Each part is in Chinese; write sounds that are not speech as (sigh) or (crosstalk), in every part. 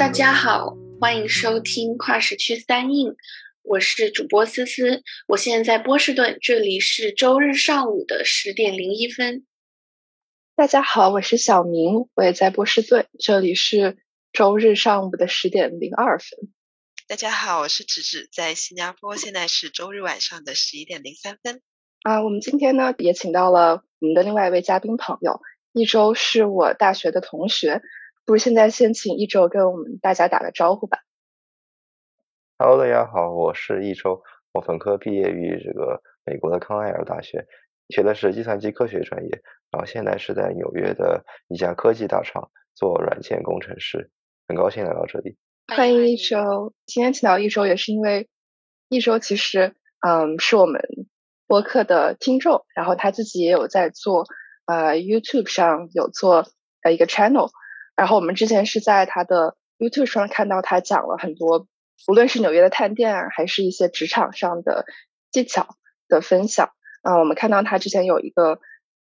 大家好，欢迎收听跨时区三印，我是主播思思，我现在在波士顿，这里是周日上午的十点零一分。大家好，我是小明，我也在波士顿，这里是周日上午的十点零二分。大家好，我是芷芷，在新加坡，现在是周日晚上的十一点零三分。啊，我们今天呢也请到了我们的另外一位嘉宾朋友，一周是我大学的同学。不如现在先请一周跟我们大家打个招呼吧。Hello，大家好，我是一周，我本科毕业于这个美国的康奈尔大学，学的是计算机科学专业，然后现在是在纽约的一家科技大厂做软件工程师，很高兴来到这里。欢迎一周，今天请到一周也是因为一周其实嗯是我们播客的听众，然后他自己也有在做呃 YouTube 上有做呃一个 channel。然后我们之前是在他的 YouTube 上看到他讲了很多，无论是纽约的探店啊，还是一些职场上的技巧的分享。啊，我们看到他之前有一个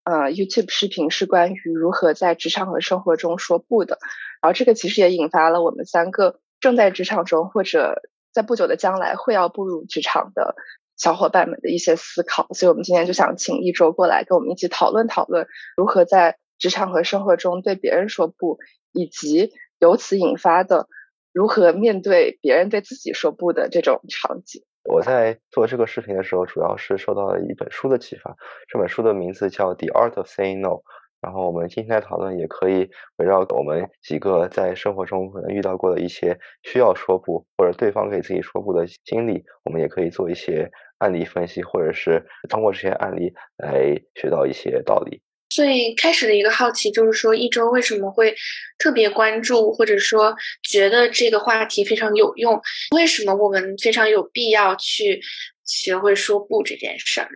呃 YouTube 视频是关于如何在职场和生活中说不的。然后这个其实也引发了我们三个正在职场中或者在不久的将来会要步入职场的小伙伴们的一些思考。所以我们今天就想请一周过来跟我们一起讨论讨论如何在职场和生活中对别人说不。以及由此引发的如何面对别人对自己说不的这种场景。我在做这个视频的时候，主要是受到了一本书的启发。这本书的名字叫《The Art of Saying No》。然后我们今天的讨论也可以围绕我们几个在生活中可能遇到过的一些需要说不，或者对方给自己说不的经历，我们也可以做一些案例分析，或者是通过这些案例来学到一些道理。最开始的一个好奇就是说，一周为什么会特别关注，或者说觉得这个话题非常有用？为什么我们非常有必要去学会说不这件事儿？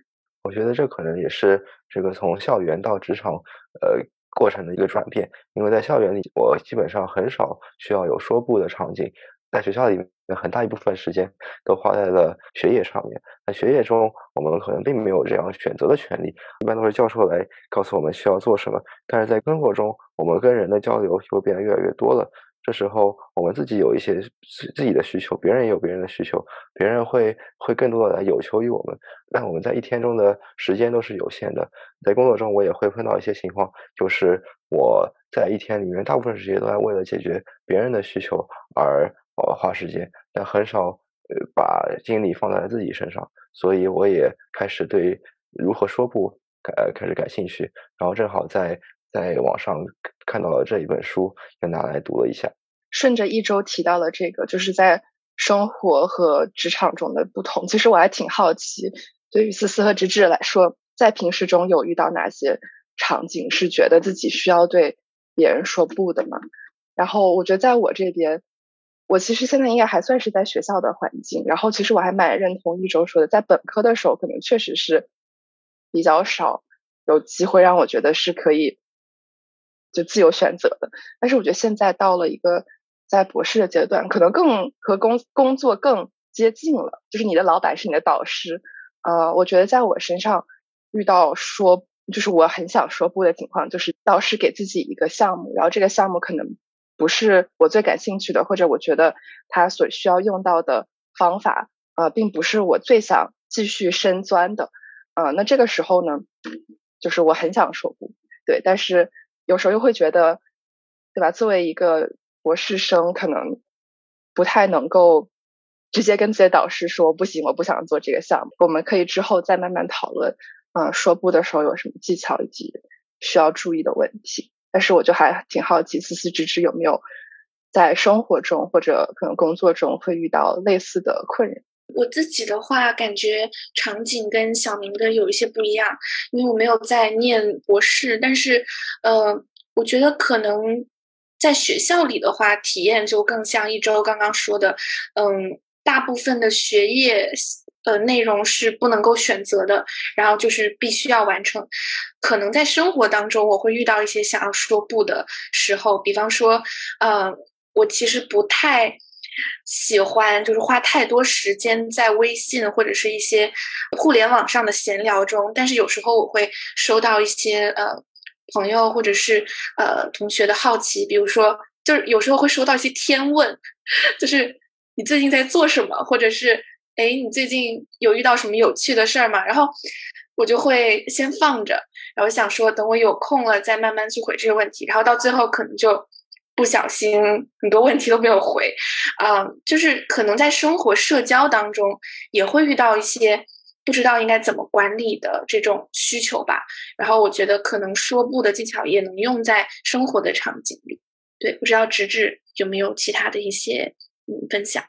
我觉得这可能也是这个从校园到职场呃过程的一个转变，因为在校园里，我基本上很少需要有说不的场景。在学校里面，很大一部分时间都花在了学业上面。在学业中，我们可能并没有这样选择的权利，一般都是教授来告诉我们需要做什么。但是在生活中，我们跟人的交流就变得越来越多了。这时候，我们自己有一些自己的需求，别人也有别人的需求，别人会会更多的来有求于我们。但我们在一天中的时间都是有限的。在工作中，我也会碰到一些情况，就是我在一天里面大部分时间都在为了解决别人的需求而。花时间，但很少呃把精力放在自己身上，所以我也开始对如何说不呃开始感兴趣。然后正好在在网上看到了这一本书，就拿来读了一下。顺着一周提到了这个，就是在生活和职场中的不同。其实我还挺好奇，对于思思和芝芝来说，在平时中有遇到哪些场景是觉得自己需要对别人说不的吗？然后我觉得在我这边。我其实现在应该还算是在学校的环境，然后其实我还蛮认同一周说的，在本科的时候可能确实是比较少有机会让我觉得是可以就自由选择的。但是我觉得现在到了一个在博士的阶段，可能更和工工作更接近了，就是你的老板是你的导师。呃，我觉得在我身上遇到说就是我很想说不的情况，就是导师给自己一个项目，然后这个项目可能。不是我最感兴趣的，或者我觉得他所需要用到的方法，呃，并不是我最想继续深钻的，呃，那这个时候呢，就是我很想说不，对，但是有时候又会觉得，对吧？作为一个博士生，可能不太能够直接跟自己的导师说不行，我不想做这个项目。我们可以之后再慢慢讨论，嗯，说不的时候有什么技巧以及需要注意的问题。但是我就还挺好奇，思思芝芝有没有在生活中或者可能工作中会遇到类似的困扰？我自己的话，感觉场景跟小明的有一些不一样，因为我没有在念博士。但是，呃，我觉得可能在学校里的话，体验就更像一周刚刚说的，嗯，大部分的学业。呃，内容是不能够选择的，然后就是必须要完成。可能在生活当中，我会遇到一些想要说不的时候，比方说，呃，我其实不太喜欢就是花太多时间在微信或者是一些互联网上的闲聊中，但是有时候我会收到一些呃朋友或者是呃同学的好奇，比如说。就是有时候会收到一些天问，(laughs) 就是你最近在做什么，或者是哎，你最近有遇到什么有趣的事儿吗？然后我就会先放着，然后想说等我有空了再慢慢去回这个问题，然后到最后可能就不小心很多问题都没有回，啊，就是可能在生活社交当中也会遇到一些。不知道应该怎么管理的这种需求吧，然后我觉得可能说不的技巧也能用在生活的场景里。对，不知道直至有没有其他的一些嗯分享？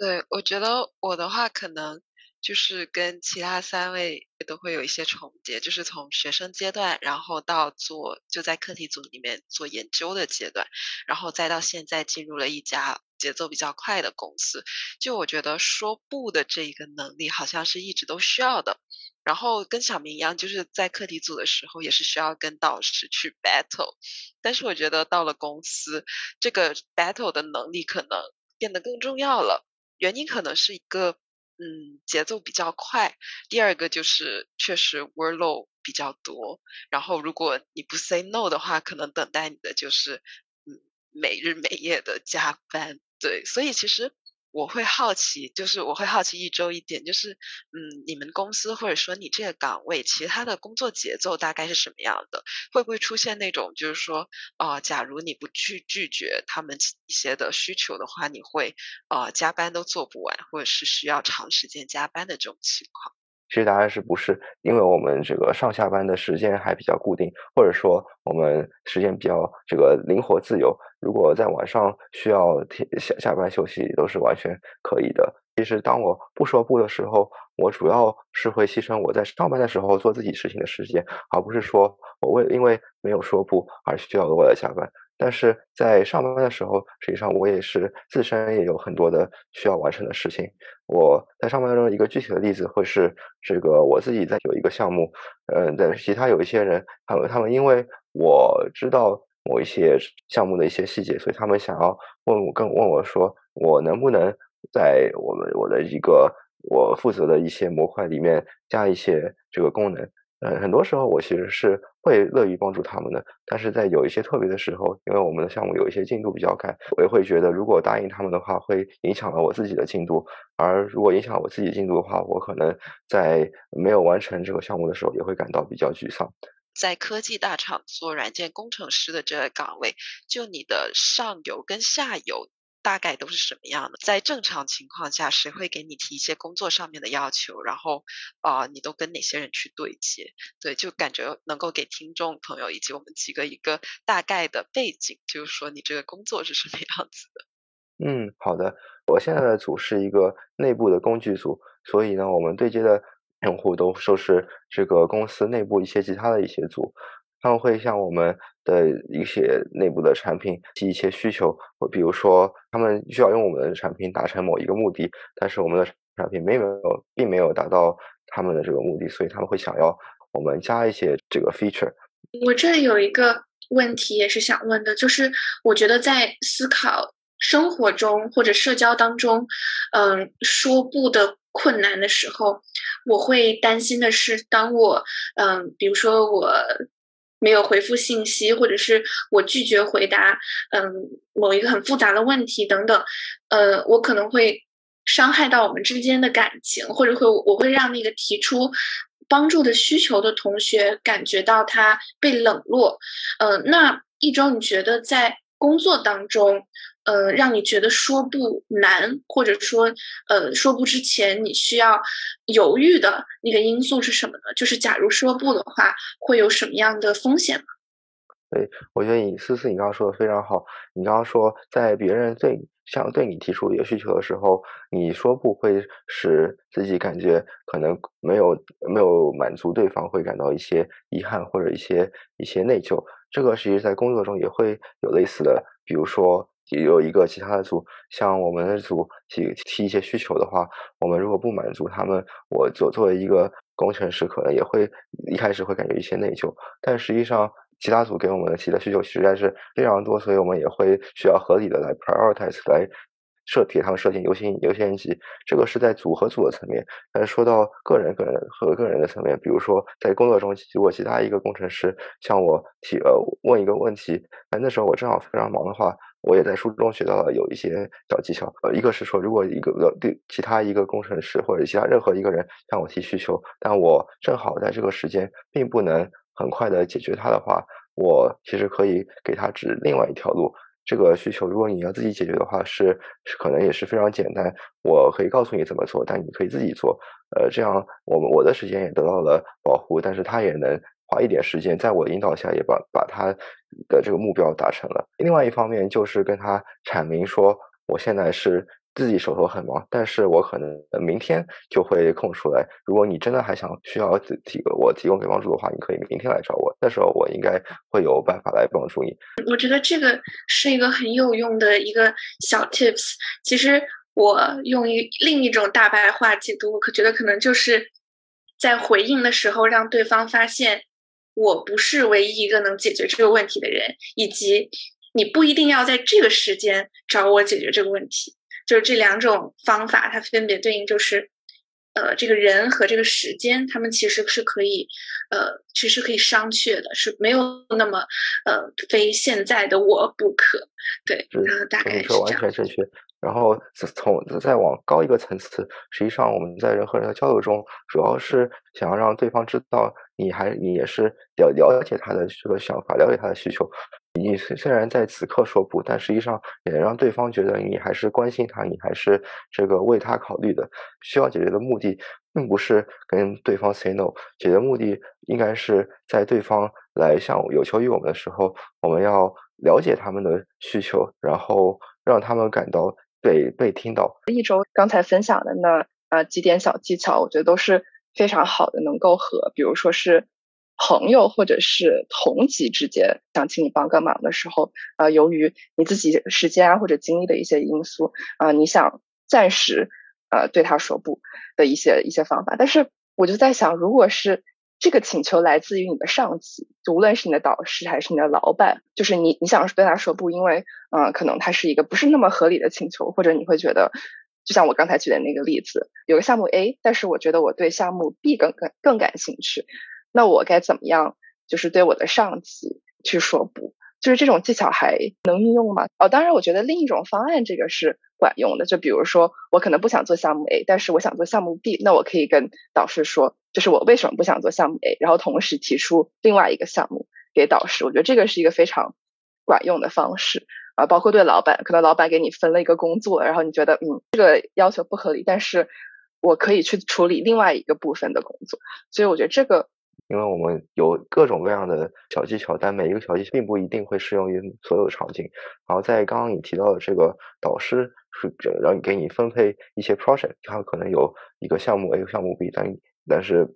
对，我觉得我的话可能。就是跟其他三位都会有一些重叠，就是从学生阶段，然后到做就在课题组里面做研究的阶段，然后再到现在进入了一家节奏比较快的公司。就我觉得说不的这一个能力，好像是一直都需要的。然后跟小明一样，就是在课题组的时候也是需要跟导师去 battle，但是我觉得到了公司，这个 battle 的能力可能变得更重要了。原因可能是一个。嗯，节奏比较快。第二个就是确实 workload 比较多，然后如果你不 say no 的话，可能等待你的就是嗯每日每夜的加班。对，所以其实。我会好奇，就是我会好奇一周一点，就是嗯，你们公司或者说你这个岗位，其他的工作节奏大概是什么样的？会不会出现那种，就是说，啊，假如你不去拒绝他们一些的需求的话，你会啊加班都做不完，或者是需要长时间加班的这种情况？其实答案是不是？因为我们这个上下班的时间还比较固定，或者说我们时间比较这个灵活自由。如果在晚上需要下下班休息，都是完全可以的。其实当我不说不的时候，我主要是会牺牲我在上班的时候做自己事情的时间，而不是说我为因为没有说不而需要额外的加班。但是在上班的时候，实际上我也是自身也有很多的需要完成的事情。我在上班中一个具体的例子会是这个，我自己在有一个项目，嗯，在其他有一些人，他们他们因为我知道某一些项目的一些细节，所以他们想要问我，跟问我说，我能不能在我们我的一个我负责的一些模块里面加一些这个功能。嗯，很多时候我其实是会乐于帮助他们的，但是在有一些特别的时候，因为我们的项目有一些进度比较赶，我也会觉得如果答应他们的话，会影响了我自己的进度。而如果影响我自己进度的话，我可能在没有完成这个项目的时候，也会感到比较沮丧。在科技大厂做软件工程师的这个岗位，就你的上游跟下游。大概都是什么样的？在正常情况下，谁会给你提一些工作上面的要求？然后，啊，你都跟哪些人去对接？对，就感觉能够给听众朋友以及我们几个一个大概的背景，就是说你这个工作是什么样子的。嗯，好的。我现在的组是一个内部的工具组，所以呢，我们对接的用户都都是这个公司内部一些其他的一些组。他们会向我们的一些内部的产品提一些需求，比如说他们需要用我们的产品达成某一个目的，但是我们的产品没有并没有达到他们的这个目的，所以他们会想要我们加一些这个 feature。我这里有一个问题也是想问的，就是我觉得在思考生活中或者社交当中，嗯，说不的困难的时候，我会担心的是，当我嗯，比如说我。没有回复信息，或者是我拒绝回答，嗯，某一个很复杂的问题等等，呃，我可能会伤害到我们之间的感情，或者会我会让那个提出帮助的需求的同学感觉到他被冷落，嗯，那一周你觉得在工作当中？呃，让你觉得说不难，或者说，呃，说不之前你需要犹豫的那个因素是什么呢？就是假如说不的话，会有什么样的风险吗？对，我觉得你思思，你刚刚说的非常好。你刚刚说，在别人对像对你提出一个需求的时候，你说不会使自己感觉可能没有没有满足对方，会感到一些遗憾或者一些一些内疚。这个其实在工作中也会有类似的，比如说。有一个其他的组，像我们的组提提一些需求的话，我们如果不满足他们，我作作为一个工程师，可能也会一开始会感觉一些内疚。但实际上，其他组给我们的提的需求实在是非常多，所以我们也会需要合理的来 prioritize 来设给他们设定优先优先级，这个是在组和组的层面。但是说到个人个人和个人的层面，比如说在工作中，如果其他一个工程师向我提呃问一个问题，那时候我正好非常忙的话，我也在书中学到了有一些小技巧。呃，一个是说，如果一个对其他一个工程师或者其他任何一个人向我提需求，但我正好在这个时间并不能很快的解决他的话，我其实可以给他指另外一条路。这个需求，如果你要自己解决的话，是是可能也是非常简单。我可以告诉你怎么做，但你可以自己做。呃，这样我们我的时间也得到了保护，但是他也能花一点时间，在我引导下也把把他的这个目标达成了。另外一方面就是跟他阐明说，我现在是。自己手头很忙，但是我可能明天就会空出来。如果你真的还想需要提我提供给帮助的话，你可以明天来找我，那时候我应该会有办法来帮助你。我觉得这个是一个很有用的一个小 tips。其实我用一另一种大白话解读，我可觉得可能就是在回应的时候，让对方发现我不是唯一一个能解决这个问题的人，以及你不一定要在这个时间找我解决这个问题。就是这两种方法，它分别对应就是，呃，这个人和这个时间，他们其实是可以，呃，其实可以商榷的，是没有那么，呃，非现在的我不可。对，然后大概是这样。完全正确。然后从再往高一个层次，实际上我们在人和人的交流中，主要是想要让对方知道，你还你也是了了解他的这个想法，了解他的需求。你虽虽然在此刻说不，但实际上也让对方觉得你还是关心他，你还是这个为他考虑的。需要解决的目的，并不是跟对方 say no，解决目的应该是在对方来向有求于我们的时候，我们要了解他们的需求，然后让他们感到被被听到。一周刚才分享的那啊几点小技巧，我觉得都是非常好的，能够和比如说是。朋友或者是同级之间想请你帮个忙的时候，啊，由于你自己时间啊或者精力的一些因素，啊，你想暂时呃对他说不的一些一些方法。但是我就在想，如果是这个请求来自于你的上级，就无论是你的导师还是你的老板，就是你你想对他说不，因为嗯，可能他是一个不是那么合理的请求，或者你会觉得，就像我刚才举的那个例子，有个项目 A，但是我觉得我对项目 B 更更更感兴趣。那我该怎么样？就是对我的上级去说不，就是这种技巧还能运用吗？哦，当然，我觉得另一种方案这个是管用的。就比如说，我可能不想做项目 A，但是我想做项目 B，那我可以跟导师说，就是我为什么不想做项目 A，然后同时提出另外一个项目给导师。我觉得这个是一个非常管用的方式啊。包括对老板，可能老板给你分了一个工作，然后你觉得嗯这个要求不合理，但是我可以去处理另外一个部分的工作。所以我觉得这个。因为我们有各种各样的小技巧，但每一个小技巧并不一定会适用于所有场景。然后在刚刚你提到的这个导师是让你给你分配一些 project，他可能有一个项目 A、项目 B，但但是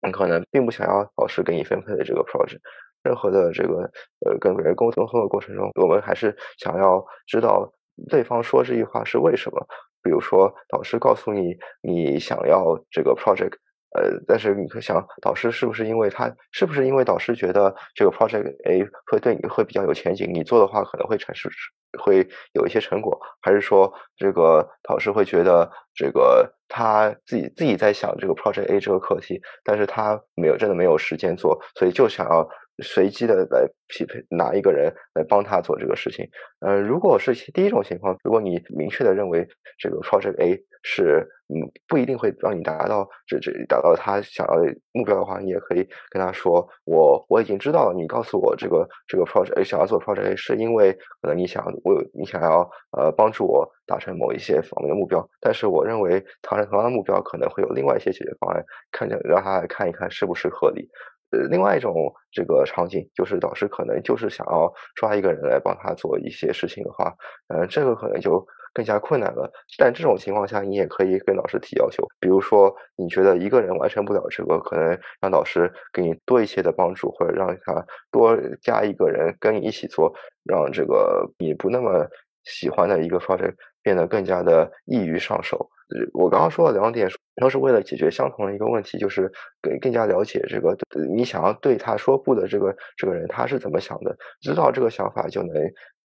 你可能并不想要导师给你分配的这个 project。任何的这个呃跟别人沟通的过程中，我们还是想要知道对方说这句话是为什么。比如说导师告诉你你想要这个 project。呃，但是你可想，导师是不是因为他是不是因为导师觉得这个 project A 会对你会比较有前景，你做的话可能会产生会有一些成果，还是说这个导师会觉得这个他自己自己在想这个 project A 这个课题，但是他没有真的没有时间做，所以就想要。随机的来匹配哪一个人来帮他做这个事情？呃，如果是第一种情况，如果你明确的认为这个 project A 是嗯不一定会让你达到这这达到他想要的目标的话，你也可以跟他说，我我已经知道了，你告诉我这个这个 project A 想要做 project A 是因为可能你想我你想要呃帮助我达成某一些方面的目标，但是我认为达成同样的目标可能会有另外一些解决方案，看着让他来看一看是不是合理。呃，另外一种这个场景就是导师可能就是想要抓一个人来帮他做一些事情的话，呃，这个可能就更加困难了。但这种情况下，你也可以跟老师提要求，比如说你觉得一个人完成不了这个，可能让导师给你多一些的帮助，或者让他多加一个人跟你一起做，让这个你不那么喜欢的一个过程变得更加的易于上手。我刚刚说了两点，都是为了解决相同的一个问题，就是更更加了解这个你想要对他说不的这个这个人他是怎么想的，知道这个想法就能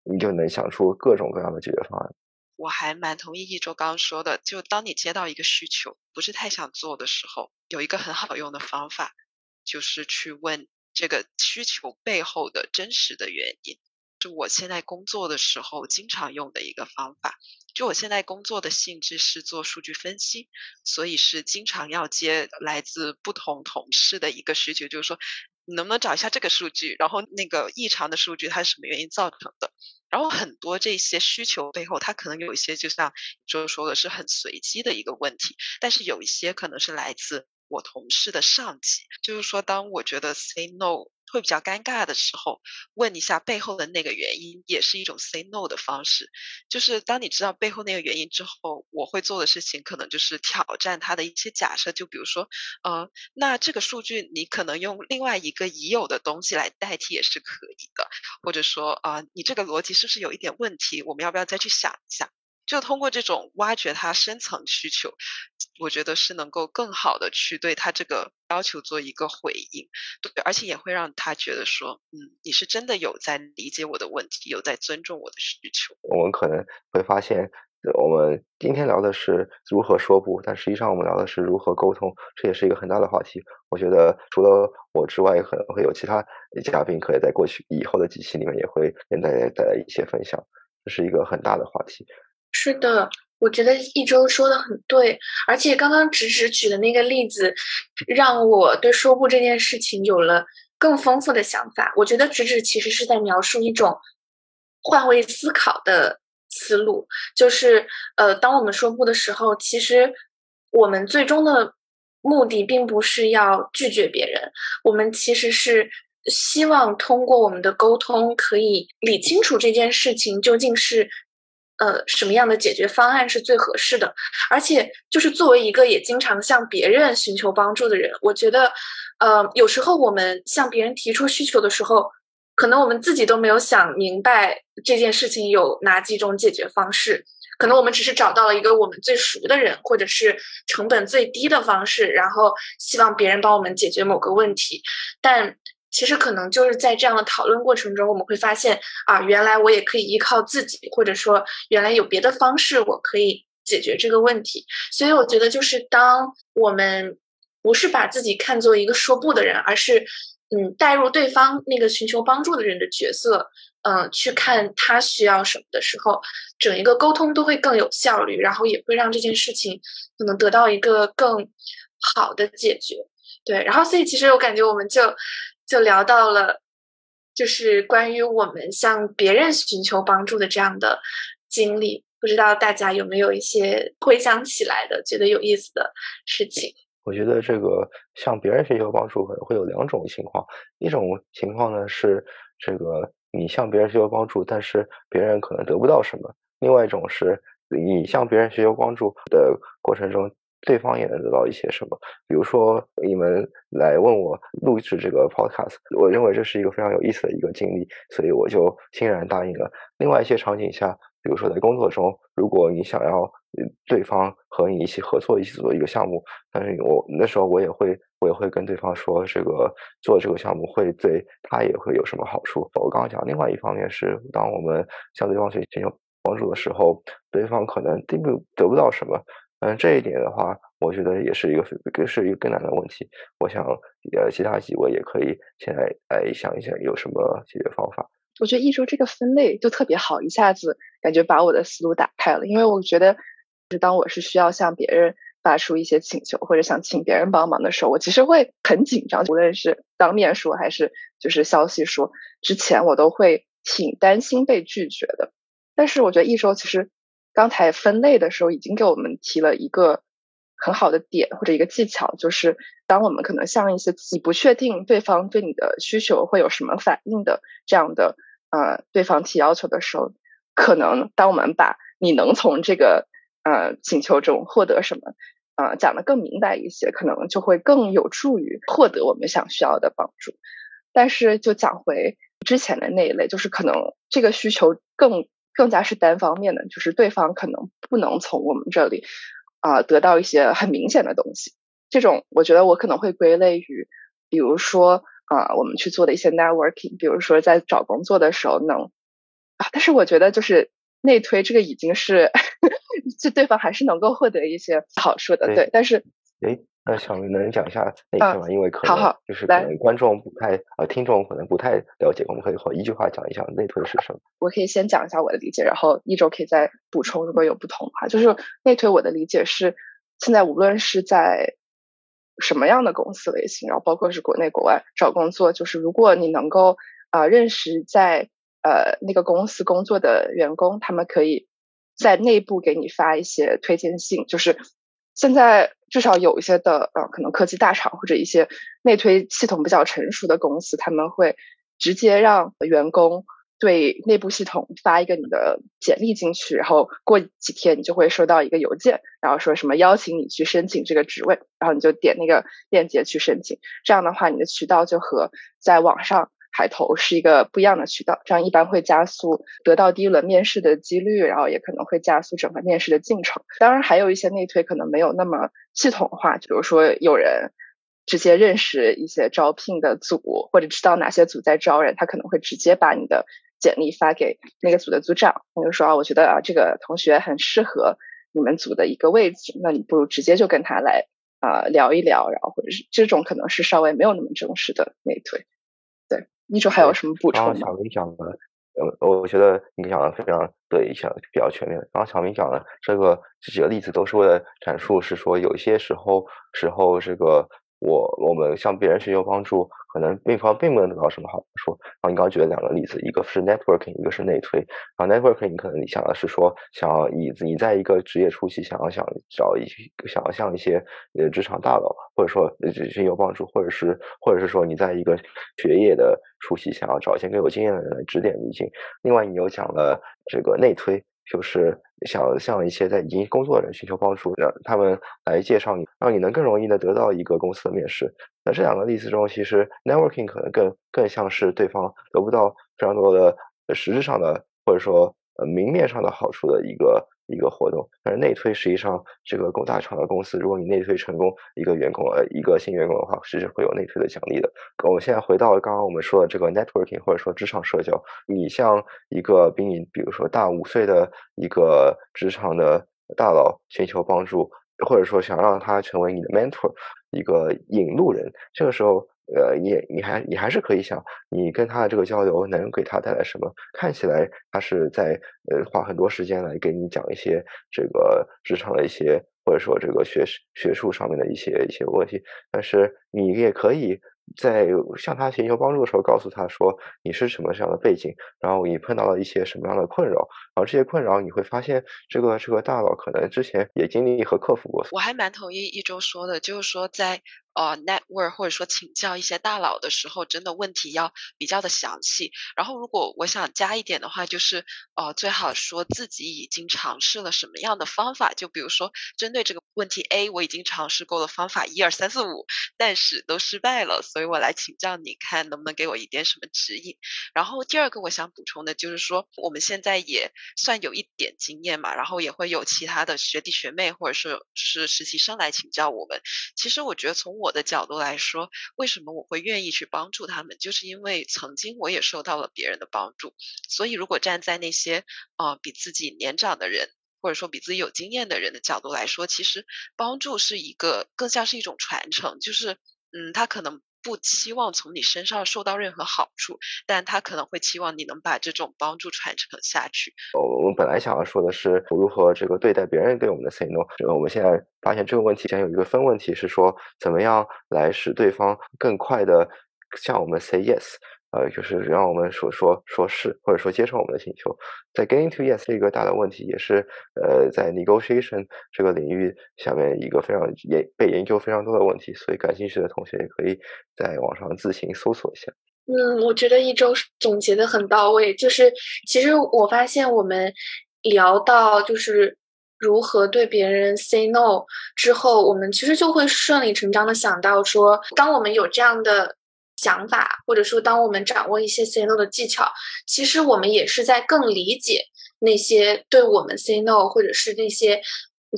你就能想出各种各样的解决方案。我还蛮同意一周刚刚说的，就当你接到一个需求，不是太想做的时候，有一个很好用的方法，就是去问这个需求背后的真实的原因。就我现在工作的时候经常用的一个方法。就我现在工作的性质是做数据分析，所以是经常要接来自不同同事的一个需求，就是说你能不能找一下这个数据，然后那个异常的数据它是什么原因造成的？然后很多这些需求背后，它可能有一些就像就说的是很随机的一个问题，但是有一些可能是来自我同事的上级，就是说当我觉得 say no。会比较尴尬的时候，问一下背后的那个原因，也是一种 say no 的方式。就是当你知道背后那个原因之后，我会做的事情可能就是挑战他的一些假设。就比如说，呃，那这个数据你可能用另外一个已有的东西来代替也是可以的，或者说，啊，你这个逻辑是不是有一点问题？我们要不要再去想一下？就通过这种挖掘他深层需求，我觉得是能够更好的去对他这个要求做一个回应，对，而且也会让他觉得说，嗯，你是真的有在理解我的问题，有在尊重我的需求。我们可能会发现，我们今天聊的是如何说不，但实际上我们聊的是如何沟通，这也是一个很大的话题。我觉得除了我之外，可能会有其他嘉宾可以在过去以后的几期里面也会跟大家带来一些分享，这是一个很大的话题。是的，我觉得一周说的很对，而且刚刚直直举的那个例子，让我对说不这件事情有了更丰富的想法。我觉得直直其实是在描述一种换位思考的思路，就是呃，当我们说不的时候，其实我们最终的目的并不是要拒绝别人，我们其实是希望通过我们的沟通，可以理清楚这件事情究竟是。呃，什么样的解决方案是最合适的？而且，就是作为一个也经常向别人寻求帮助的人，我觉得，呃，有时候我们向别人提出需求的时候，可能我们自己都没有想明白这件事情有哪几种解决方式，可能我们只是找到了一个我们最熟的人，或者是成本最低的方式，然后希望别人帮我们解决某个问题，但。其实可能就是在这样的讨论过程中，我们会发现啊，原来我也可以依靠自己，或者说原来有别的方式我可以解决这个问题。所以我觉得，就是当我们不是把自己看作一个说不的人，而是嗯带入对方那个寻求帮助的人的角色，嗯，去看他需要什么的时候，整一个沟通都会更有效率，然后也会让这件事情可能得到一个更好的解决。对，然后所以其实我感觉我们就。就聊到了，就是关于我们向别人寻求帮助的这样的经历，不知道大家有没有一些回想起来的觉得有意思的事情？我觉得这个向别人寻求帮助可能会有两种情况，一种情况呢是这个你向别人寻求帮助，但是别人可能得不到什么；另外一种是你向别人寻求帮助的过程中。对方也能得到一些什么？比如说，你们来问我录制这个 podcast，我认为这是一个非常有意思的一个经历，所以我就欣然答应了。另外一些场景下，比如说在工作中，如果你想要对方和你一起合作，一起做一个项目，但是我那时候我也会，我也会跟对方说，这个做这个项目会对他也会有什么好处。我刚刚讲，另外一方面是，当我们向对方去寻求帮助的时候，对方可能并不得不到什么。嗯，这一点的话，我觉得也是一个更是一个更难的问题。我想，呃，其他几位也可以现在来想一想有什么解决方法。我觉得一周这个分类就特别好，一下子感觉把我的思路打开了。因为我觉得，是当我是需要向别人发出一些请求，或者想请别人帮忙的时候，我其实会很紧张。无论是当面说还是就是消息说，之前我都会挺担心被拒绝的。但是我觉得一周其实。刚才分类的时候已经给我们提了一个很好的点或者一个技巧，就是当我们可能向一些你不确定对方对你的需求会有什么反应的这样的呃对方提要求的时候，可能当我们把你能从这个呃请求中获得什么呃讲的更明白一些，可能就会更有助于获得我们想需要的帮助。但是就讲回之前的那一类，就是可能这个需求更。更加是单方面的，就是对方可能不能从我们这里啊得到一些很明显的东西。这种我觉得我可能会归类于，比如说啊我们去做的一些 networking，比如说在找工作的时候能啊，但是我觉得就是内推这个已经是，(laughs) 就对方还是能够获得一些好处的，对。但是，哎，那小明能讲一下内推吗？因为可能就是可能观众不太呃，听众可能不太了解，我们可以一句话讲一下内推是什么。我可以先讲一下我的理解，然后一周可以再补充，如果有不同的话。就是内推，我的理解是，现在无论是在什么样的公司类型，然后包括是国内国外找工作，就是如果你能够啊认识在呃那个公司工作的员工，他们可以在内部给你发一些推荐信。就是现在至少有一些的呃可能科技大厂或者一些内推系统比较成熟的公司，他们会直接让员工。对内部系统发一个你的简历进去，然后过几天你就会收到一个邮件，然后说什么邀请你去申请这个职位，然后你就点那个链接去申请。这样的话，你的渠道就和在网上海投是一个不一样的渠道，这样一般会加速得到第一轮面试的几率，然后也可能会加速整个面试的进程。当然，还有一些内推可能没有那么系统化，比如说有人直接认识一些招聘的组，或者知道哪些组在招人，他可能会直接把你的。简历发给那个组的组长，他就说啊，我觉得啊，这个同学很适合你们组的一个位置，那你不如直接就跟他来啊聊一聊，然后或者是这种可能是稍微没有那么正式的内推。对，一周还有什么补充吗？小明讲的，呃，我觉得你讲的非常对，讲比较全面。然后小明讲的这个这几个例子都是为了阐述，是说有一些时候时候这个。我我们向别人寻求帮助，可能对方并不能得到什么好处。然后你刚举了两个例子，一个是 networking，一个是内推。然后 networking，你可能你想的是说，想要以你在一个职业初期，想要想找一想要向一些呃职场大佬，或者说寻求帮助，或者是或者是说你在一个学业的初期，想要找一些更有经验的人来指点迷津。另外，你又讲了这个内推。就是想向一些在已经工作的人寻求帮助，让他们来介绍你，让你能更容易的得到一个公司的面试。那这两个例子中，其实 networking 可能更更像是对方得不到非常多的实质上的，或者说呃明面上的好处的一个。一个活动，但是内推实际上，这个工大厂的公司，如果你内推成功一个员工，呃，一个新员工的话，其实会有内推的奖励的。我们现在回到刚刚我们说的这个 networking，或者说职场社交，你向一个比你，比如说大五岁的一个职场的大佬寻求帮助，或者说想让他成为你的 mentor，一个引路人，这个时候。呃，你你还你还是可以想，你跟他的这个交流能给他带来什么？看起来他是在呃花很多时间来给你讲一些这个职场的一些，或者说这个学学术上面的一些一些问题，但是你也可以。在向他寻求帮助的时候，告诉他说你是什么样的背景，然后你碰到了一些什么样的困扰，然后这些困扰你会发现，这个这个大佬可能之前也经历和克服过。我还蛮同意一周说的，就是说在呃 network 或者说请教一些大佬的时候，真的问题要比较的详细。然后如果我想加一点的话，就是呃最好说自己已经尝试了什么样的方法，就比如说针对这个问题 A，我已经尝试过了方法一二三四五，但是都失败了。所以我来请教你看能不能给我一点什么指引。然后第二个我想补充的就是说，我们现在也算有一点经验嘛，然后也会有其他的学弟学妹或者是是实习生来请教我们。其实我觉得从我我的角度来说，为什么我会愿意去帮助他们，就是因为曾经我也受到了别人的帮助。所以如果站在那些呃比自己年长的人，或者说比自己有经验的人的角度来说，其实帮助是一个更像是一种传承，就是嗯，他可能。不期望从你身上受到任何好处，但他可能会期望你能把这种帮助传承下去。我们本来想要说的是如何这个对待别人对我们的 say no，这个我们现在发现这个问题先有一个分问题是说，怎么样来使对方更快的向我们 say yes。呃，就是让我们说说说是，或者说接受我们的请求。在 getting to yes 一个大的问题，也是呃在 negotiation 这个领域下面一个非常研被研究非常多的问题。所以感兴趣的同学也可以在网上自行搜索一下。嗯，我觉得一周总结的很到位。就是其实我发现我们聊到就是如何对别人 say no 之后，我们其实就会顺理成章的想到说，当我们有这样的。想法，或者说，当我们掌握一些 say no 的技巧，其实我们也是在更理解那些对我们 say no，或者是那些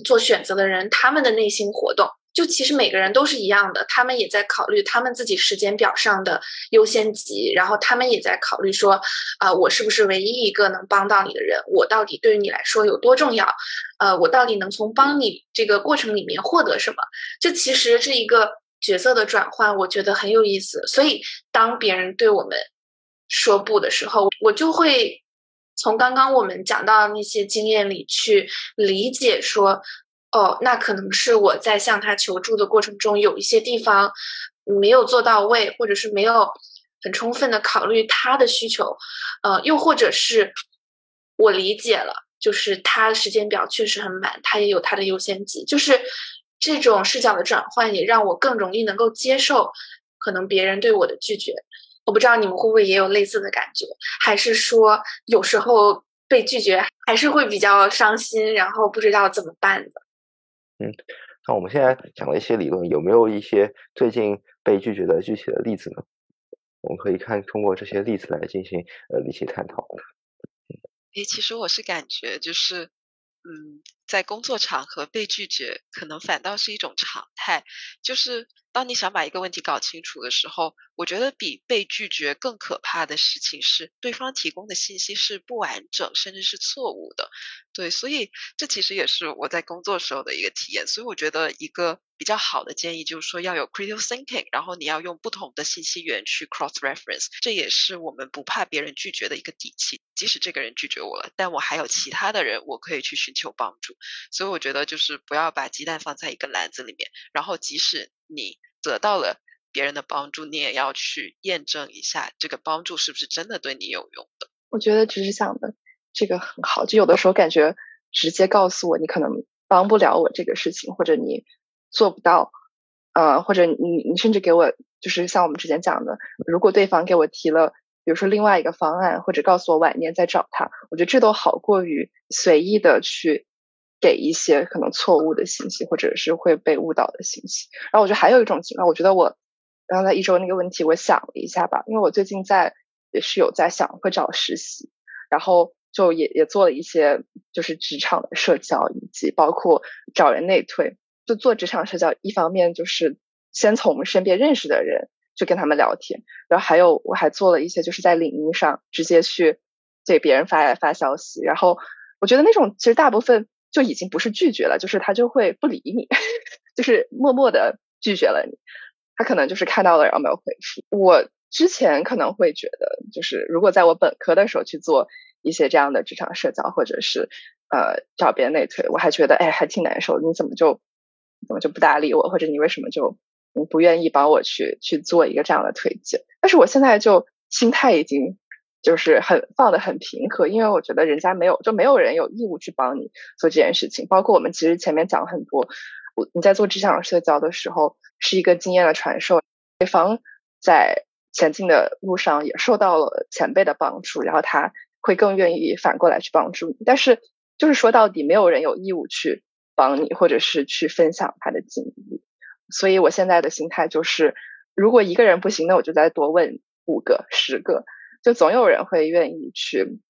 做选择的人他们的内心活动。就其实每个人都是一样的，他们也在考虑他们自己时间表上的优先级，然后他们也在考虑说，啊，我是不是唯一一个能帮到你的人？我到底对于你来说有多重要？呃，我到底能从帮你这个过程里面获得什么？这其实是一个角色的转换，我觉得很有意思。所以当别人对我们说不的时候，我就会从刚刚我们讲到的那些经验里去理解说。哦，那可能是我在向他求助的过程中有一些地方没有做到位，或者是没有很充分的考虑他的需求，呃，又或者是我理解了，就是他的时间表确实很满，他也有他的优先级，就是这种视角的转换也让我更容易能够接受可能别人对我的拒绝。我不知道你们会不会也有类似的感觉，还是说有时候被拒绝还是会比较伤心，然后不知道怎么办的。嗯，那我们现在讲了一些理论，有没有一些最近被拒绝的具体的例子呢？我们可以看通过这些例子来进行呃理性探讨。诶，其实我是感觉就是，嗯，在工作场合被拒绝，可能反倒是一种常态，就是。当你想把一个问题搞清楚的时候，我觉得比被拒绝更可怕的事情是对方提供的信息是不完整，甚至是错误的。对，所以这其实也是我在工作时候的一个体验。所以我觉得一个比较好的建议就是说要有 critical thinking，然后你要用不同的信息源去 cross reference，这也是我们不怕别人拒绝的一个底气。即使这个人拒绝我了，但我还有其他的人我可以去寻求帮助。所以我觉得就是不要把鸡蛋放在一个篮子里面，然后即使你。得到了别人的帮助，你也要去验证一下这个帮助是不是真的对你有用的。我觉得只是想的这个很好，就有的时候感觉直接告诉我你可能帮不了我这个事情，或者你做不到，呃，或者你你甚至给我就是像我们之前讲的，如果对方给我提了，比如说另外一个方案，或者告诉我晚年再找他，我觉得这都好过于随意的去。给一些可能错误的信息，或者是会被误导的信息。然后我觉得还有一种情况，我觉得我刚才一周那个问题，我想了一下吧，因为我最近在也是有在想会找实习，然后就也也做了一些就是职场的社交，以及包括找人内推。就做职场社交，一方面就是先从我们身边认识的人去跟他们聊天，然后还有我还做了一些就是在领英上直接去给别人发发消息，然后我觉得那种其实大部分。就已经不是拒绝了，就是他就会不理你，(laughs) 就是默默的拒绝了你。他可能就是看到了然后没有回复。我之前可能会觉得，就是如果在我本科的时候去做一些这样的职场社交，或者是呃找别人内推，我还觉得哎还挺难受。你怎么就怎么就不搭理我，或者你为什么就不愿意帮我去去做一个这样的推荐？但是我现在就心态已经。就是很放的很平和，因为我觉得人家没有，就没有人有义务去帮你做这件事情。包括我们其实前面讲了很多，我你在做职场社交的时候，是一个经验的传授，对方在前进的路上也受到了前辈的帮助，然后他会更愿意反过来去帮助你。但是就是说到底，没有人有义务去帮你，或者是去分享他的经历。所以我现在的心态就是，如果一个人不行，那我就再多问五个、十个。就总有人会愿意去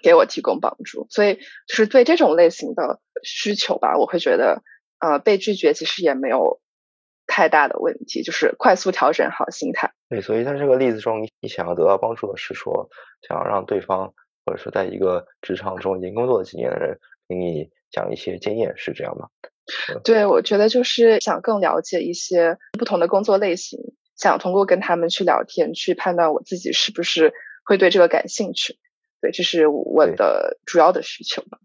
给我提供帮助，所以就是对这种类型的需求吧，我会觉得，呃，被拒绝其实也没有太大的问题，就是快速调整好心态。对，所以在这个例子中，你想要得到帮助的是说，想要让对方或者说在一个职场中已经工作了几年的人给你讲一些经验，是这样吗？对，我觉得就是想更了解一些不同的工作类型，想通过跟他们去聊天，去判断我自己是不是。会对这个感兴趣，对，这是我的主要的需求吧。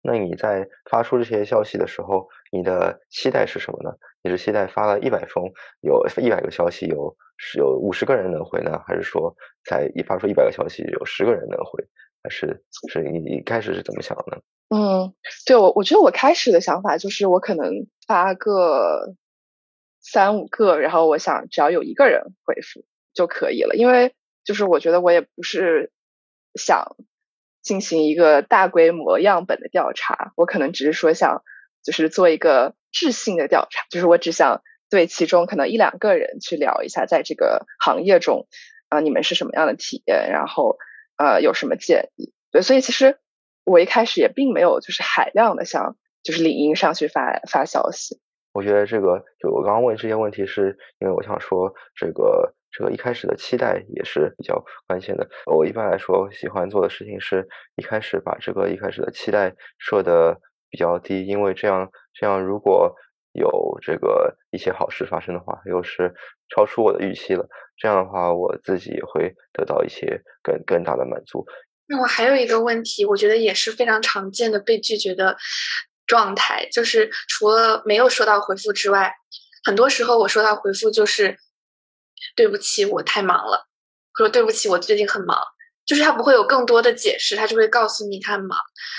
那你在发出这些消息的时候，你的期待是什么呢？你是期待发了一百封，有一百个消息，有是有五十个人能回呢，还是说才一发出一百个消息，有十个人能回？还是是你一开始是怎么想的？嗯，对我，我觉得我开始的想法就是我可能发个三五个，然后我想只要有一个人回复就可以了，因为。就是我觉得我也不是想进行一个大规模样本的调查，我可能只是说想就是做一个质性的调查，就是我只想对其中可能一两个人去聊一下，在这个行业中啊你们是什么样的体验，然后呃有什么建议。对，所以其实我一开始也并没有就是海量的向就是领英上去发发消息。我觉得这个就我刚刚问这些问题，是因为我想说这个这个一开始的期待也是比较关键的。我一般来说喜欢做的事情是一开始把这个一开始的期待设的比较低，因为这样这样如果有这个一些好事发生的话，又是超出我的预期了，这样的话我自己也会得到一些更更大的满足。那我还有一个问题，我觉得也是非常常见的被拒绝的状态，就是除了没有收到回复之外，很多时候我收到回复就是对不起，我太忙了，说对不起，我最近很忙，就是他不会有更多的解释，他就会告诉你他很忙。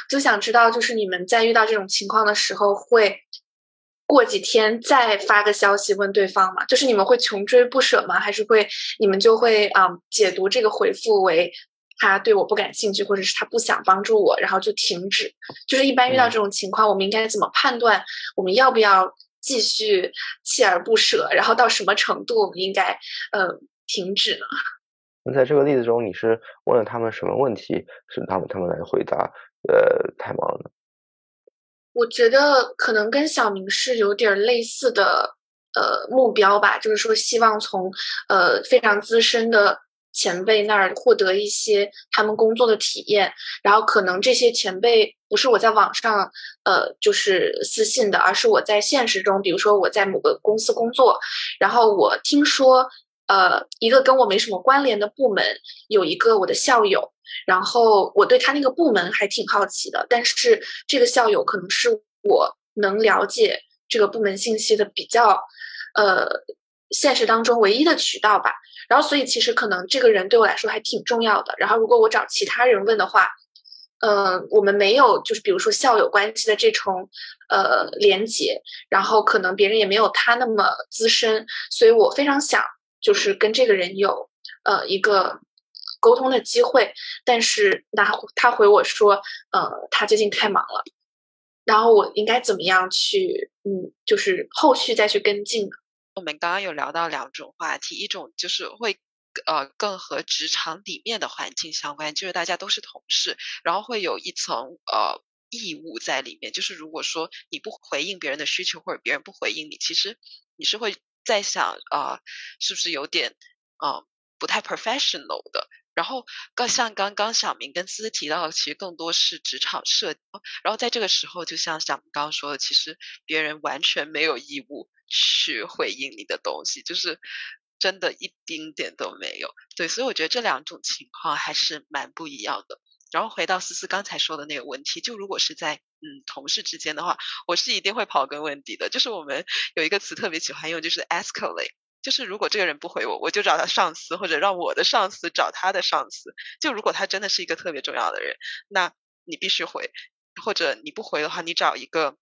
就想知道，就是你们在遇到这种情况的时候，会过几天再发个消息问对方吗？就是你们会穷追不舍吗？还是会你们就会啊解读这个回复为？他对我不感兴趣，或者是他不想帮助我，然后就停止。就是一般遇到这种情况，我们应该怎么判断我们要不要继续锲而不舍？然后到什么程度我们应该呃停止呢？(laughs) 那在这个例子中，你是问了他们什么问题，是他们他们来回答？呃，太忙了。我觉得可能跟小明是有点类似的呃目标吧，就是说希望从呃非常资深的。前辈那儿获得一些他们工作的体验，然后可能这些前辈不是我在网上呃就是私信的，而是我在现实中，比如说我在某个公司工作，然后我听说呃一个跟我没什么关联的部门有一个我的校友，然后我对他那个部门还挺好奇的，但是这个校友可能是我能了解这个部门信息的比较呃现实当中唯一的渠道吧。然后，所以其实可能这个人对我来说还挺重要的。然后，如果我找其他人问的话，嗯，我们没有就是比如说校友关系的这种呃连接，然后可能别人也没有他那么资深，所以我非常想就是跟这个人有呃一个沟通的机会。但是那他回我说，呃，他最近太忙了。然后我应该怎么样去嗯，就是后续再去跟进呢？我们刚刚有聊到两种话题，一种就是会呃更和职场里面的环境相关，就是大家都是同事，然后会有一层呃义务在里面，就是如果说你不回应别人的需求，或者别人不回应你，其实你是会在想呃，是不是有点呃不太 professional 的。然后，像刚刚小明跟思思提到的，其实更多是职场社交。然后在这个时候，就像小明刚刚说的，其实别人完全没有义务去回应你的东西，就是真的一丁点都没有。对，所以我觉得这两种情况还是蛮不一样的。然后回到思思刚才说的那个问题，就如果是在嗯同事之间的话，我是一定会刨根问底的。就是我们有一个词特别喜欢用，就是 escalate。就是如果这个人不回我，我就找他上司，或者让我的上司找他的上司。就如果他真的是一个特别重要的人，那你必须回，或者你不回的话，你找一个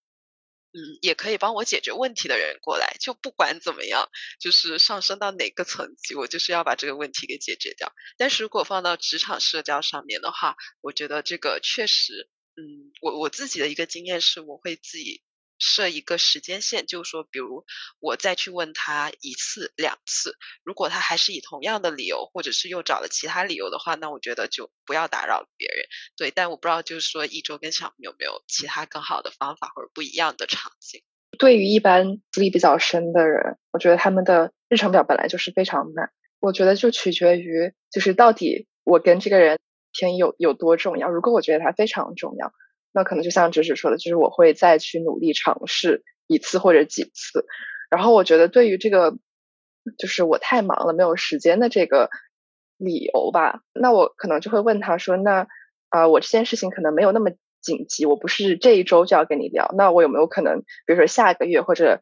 嗯也可以帮我解决问题的人过来。就不管怎么样，就是上升到哪个层级，我就是要把这个问题给解决掉。但是如果放到职场社交上面的话，我觉得这个确实，嗯，我我自己的一个经验是，我会自己。设一个时间线，就是说，比如我再去问他一次、两次，如果他还是以同样的理由，或者是又找了其他理由的话，那我觉得就不要打扰别人。对，但我不知道，就是说一周跟小明有没有其他更好的方法或者不一样的场景。对于一般资历比较深的人，我觉得他们的日程表本来就是非常满。我觉得就取决于，就是到底我跟这个人天有有多重要。如果我觉得他非常重要。那可能就像芷芷说的，就是我会再去努力尝试一次或者几次。然后我觉得对于这个，就是我太忙了没有时间的这个理由吧，那我可能就会问他说：“那啊，我这件事情可能没有那么紧急，我不是这一周就要跟你聊，那我有没有可能，比如说下个月或者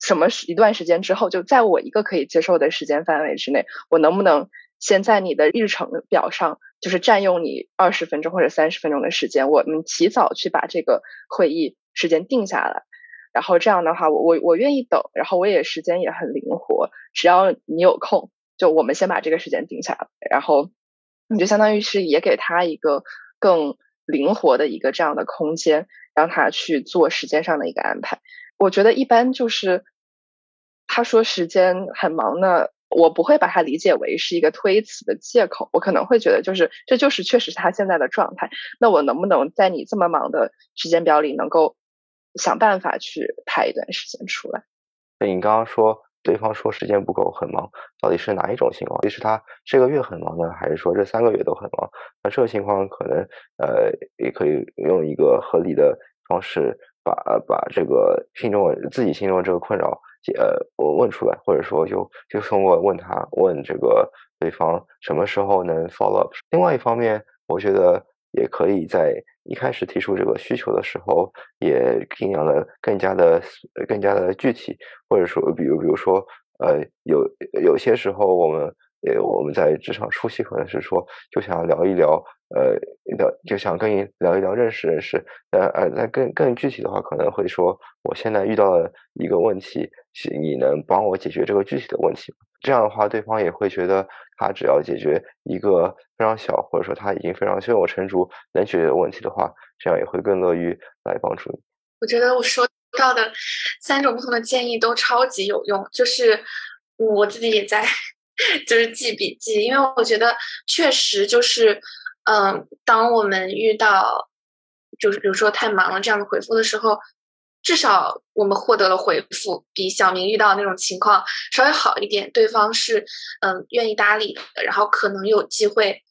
什么一段时间之后，就在我一个可以接受的时间范围之内，我能不能先在你的日程表上？”就是占用你二十分钟或者三十分钟的时间，我们提早去把这个会议时间定下来，然后这样的话，我我我愿意等，然后我也时间也很灵活，只要你有空，就我们先把这个时间定下来，然后你就相当于是也给他一个更灵活的一个这样的空间，让他去做时间上的一个安排。我觉得一般就是他说时间很忙呢。我不会把它理解为是一个推辞的借口，我可能会觉得就是这就是确实是他现在的状态。那我能不能在你这么忙的时间表里，能够想办法去排一段时间出来。你刚刚说对方说时间不够，很忙，到底是哪一种情况？是他这个月很忙呢，还是说这三个月都很忙？那这个情况可能呃也可以用一个合理的方式把把这个心中自己心中这个困扰呃我问出来，或者说就就通过问他问这个对方什么时候能 follow up。另外一方面，我觉得。也可以在一开始提出这个需求的时候，也尽量的更加的更加的具体，或者说，比如比如说，呃，有有些时候我们呃我们在职场初期可能是说就想聊一聊，呃聊就想跟你聊一聊认识认识，呃呃，那更更具体的话可能会说，我现在遇到了一个问题，你能帮我解决这个具体的问题吗？这样的话，对方也会觉得他只要解决一个非常小，或者说他已经非常胸有成竹能解决的问题的话，这样也会更乐于来帮助你。我觉得我说到的三种不同的建议都超级有用，就是我自己也在 (laughs) 就是记笔记，因为我觉得确实就是，嗯，当我们遇到就是比如说太忙了这样的回复的时候。至少我们获得了回复，比小明遇到那种情况稍微好一点。对方是嗯愿意搭理的，然后可能有机会，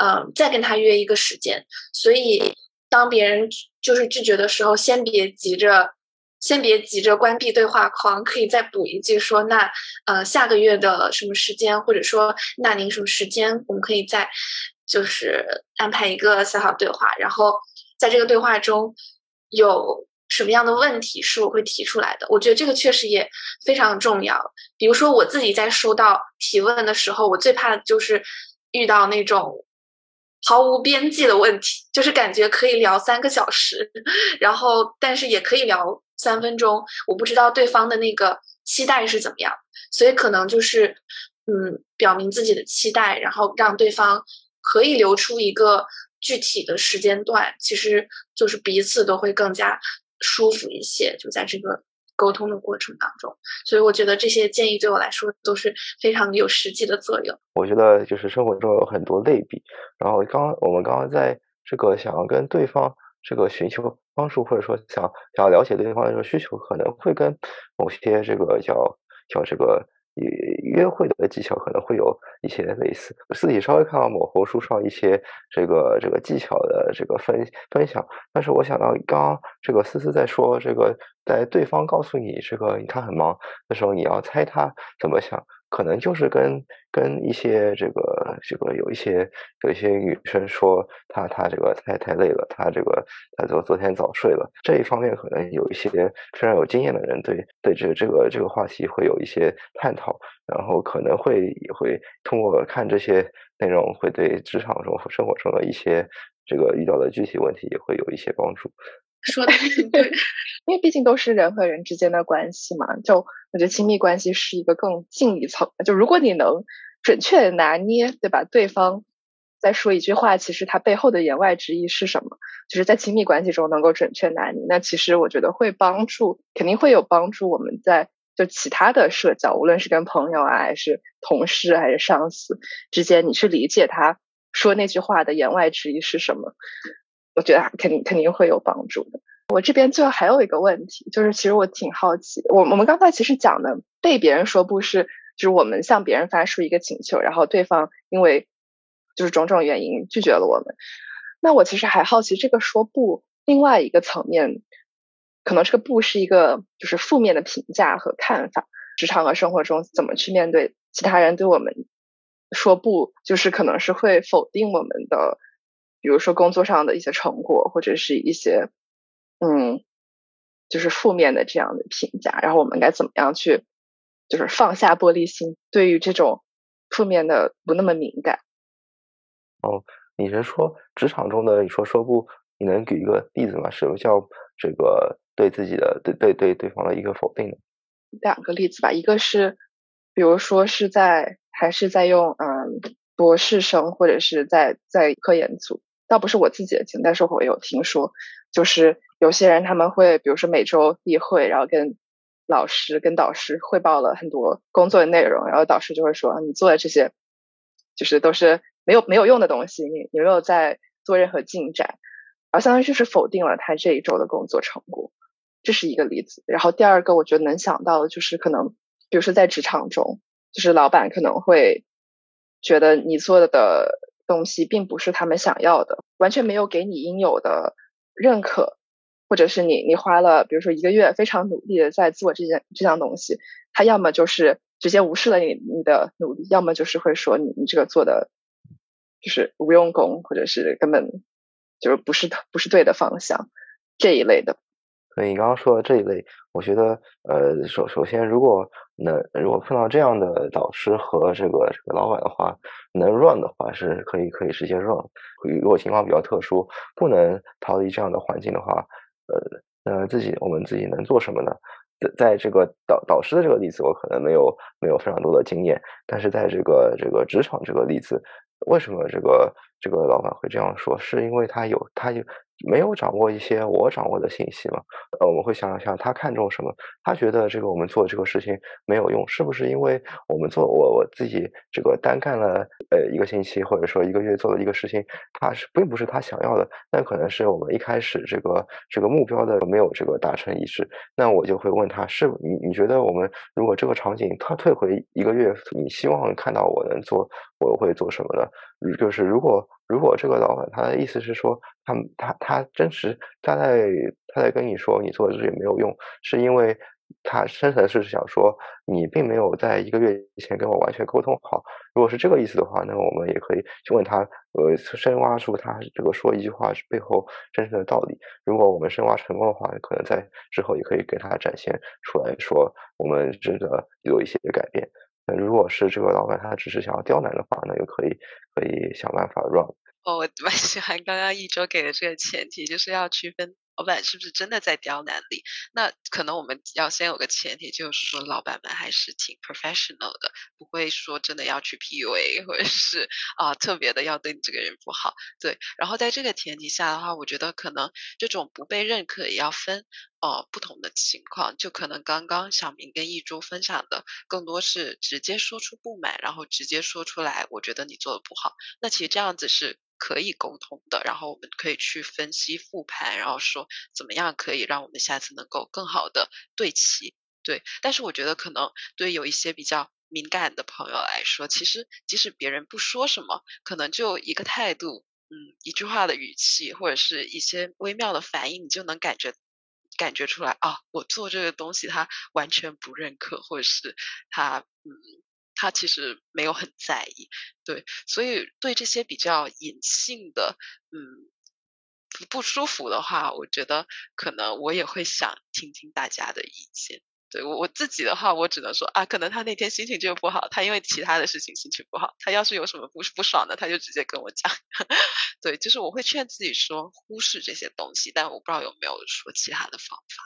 嗯再跟他约一个时间。所以当别人就是拒绝的时候，先别急着，先别急着关闭对话框，可以再补一句说那呃下个月的什么时间，或者说那您什么时间，我们可以再就是安排一个小小对话，然后在这个对话中有。什么样的问题是我会提出来的？我觉得这个确实也非常重要。比如说，我自己在收到提问的时候，我最怕的就是遇到那种毫无边际的问题，就是感觉可以聊三个小时，(laughs) 然后但是也可以聊三分钟。我不知道对方的那个期待是怎么样，所以可能就是嗯，表明自己的期待，然后让对方可以留出一个具体的时间段，其实就是彼此都会更加。舒服一些，就在这个沟通的过程当中，所以我觉得这些建议对我来说都是非常有实际的作用。我觉得就是生活中有很多类比，然后刚我们刚刚在这个想要跟对方这个寻求帮助，或者说想想要了解对方的这个需求，可能会跟某些这个叫叫这个。约会的技巧可能会有一些类似，自己稍微看到某红书上一些这个这个技巧的这个分分享，但是我想到刚刚这个思思在说这个，在对方告诉你这个他很忙的时候，你要猜他怎么想。可能就是跟跟一些这个这个有一些有一些女生说她她这个太太累了，她这个她昨昨天早睡了这一方面，可能有一些非常有经验的人对对这这个这个话题会有一些探讨，然后可能会也会通过看这些内容，会对职场中和生活中的一些这个遇到的具体问题也会有一些帮助。说的对，(laughs) 因为毕竟都是人和人之间的关系嘛。就我觉得亲密关系是一个更近一层。就如果你能准确的拿捏，对吧？对方在说一句话，其实他背后的言外之意是什么？就是在亲密关系中能够准确拿捏，那其实我觉得会帮助，肯定会有帮助。我们在就其他的社交，无论是跟朋友啊，还是同事，还是上司之间，你去理解他说那句话的言外之意是什么。我觉得肯定肯定会有帮助的。我这边最后还有一个问题，就是其实我挺好奇，我我们刚才其实讲的被别人说不是，就是我们向别人发出一个请求，然后对方因为就是种种原因拒绝了我们。那我其实还好奇，这个说不，另外一个层面，可能这个不是一个就是负面的评价和看法。职场和生活中怎么去面对其他人对我们说不，就是可能是会否定我们的。比如说工作上的一些成果，或者是一些嗯，就是负面的这样的评价，然后我们该怎么样去，就是放下玻璃心，对于这种负面的不那么敏感。哦，你是说职场中的你说说不，你能举一个例子吗？什么叫这个对自己的对对对对方的一个否定呢？两个例子吧，一个是比如说是在还是在用嗯博士生或者是在在科研组。倒不是我自己的经历，但是我有听说，就是有些人他们会，比如说每周例会，然后跟老师、跟导师汇报了很多工作的内容，然后导师就会说，你做的这些，就是都是没有没有用的东西，你你没有在做任何进展，然后相当于就是否定了他这一周的工作成果。这是一个例子。然后第二个，我觉得能想到的就是可能，比如说在职场中，就是老板可能会觉得你做的东西并不是他们想要的，完全没有给你应有的认可，或者是你你花了比如说一个月非常努力的在做这件这项东西，他要么就是直接无视了你你的努力，要么就是会说你你这个做的就是无用功，或者是根本就是不是不是对的方向这一类的。所以你刚刚说的这一类，我觉得，呃，首首先，如果能如果碰到这样的导师和这个这个老板的话，能 run 的话是可以可以直接 run。如果情况比较特殊，不能逃离这样的环境的话，呃，那，自己我们自己能做什么呢？在在这个导导师的这个例子，我可能没有没有非常多的经验，但是在这个这个职场这个例子，为什么这个这个老板会这样说？是因为他有他有。没有掌握一些我掌握的信息嘛？呃，我们会想一想，他看重什么？他觉得这个我们做这个事情没有用，是不是因为我们做我我自己这个单干了呃一个星期或者说一个月做的一个事情，他是并不是他想要的，那可能是我们一开始这个这个目标的没有这个达成一致。那我就会问他，是你你觉得我们如果这个场景他退回一个月，你希望看到我能做，我会做什么呢？就是如果。如果这个老板他的意思是说，他他他真实他在他在跟你说你做的这些没有用，是因为他深层是想说你并没有在一个月以前跟我完全沟通好。如果是这个意思的话，那我们也可以去问他，呃，深挖出他这个说一句话背后真正的道理。如果我们深挖成功的话，可能在之后也可以给他展现出来说，我们真的有一些改变。那如果是这个老板他只是想要刁难的话，那就可以可以想办法 run。哦，我蛮喜欢刚刚一周给的这个前提，就是要区分老板是不是真的在刁难你。那可能我们要先有个前提，就是说老板们还是挺 professional 的，不会说真的要去 PUA，或者是啊特别的要对你这个人不好。对，然后在这个前提下的话，我觉得可能这种不被认可也要分哦不同的情况，就可能刚刚小明跟一周分享的更多是直接说出不满，然后直接说出来，我觉得你做的不好。那其实这样子是。可以沟通的，然后我们可以去分析复盘，然后说怎么样可以让我们下次能够更好的对齐。对，但是我觉得可能对有一些比较敏感的朋友来说，其实即使别人不说什么，可能就一个态度，嗯，一句话的语气，或者是一些微妙的反应，你就能感觉感觉出来啊，我做这个东西他完全不认可，或者是他嗯。他其实没有很在意，对，所以对这些比较隐性的，嗯，不舒服的话，我觉得可能我也会想听听大家的意见。对我我自己的话，我只能说啊，可能他那天心情就不好，他因为其他的事情心情不好，他要是有什么不不爽的，他就直接跟我讲。(laughs) 对，就是我会劝自己说忽视这些东西，但我不知道有没有说其他的方法。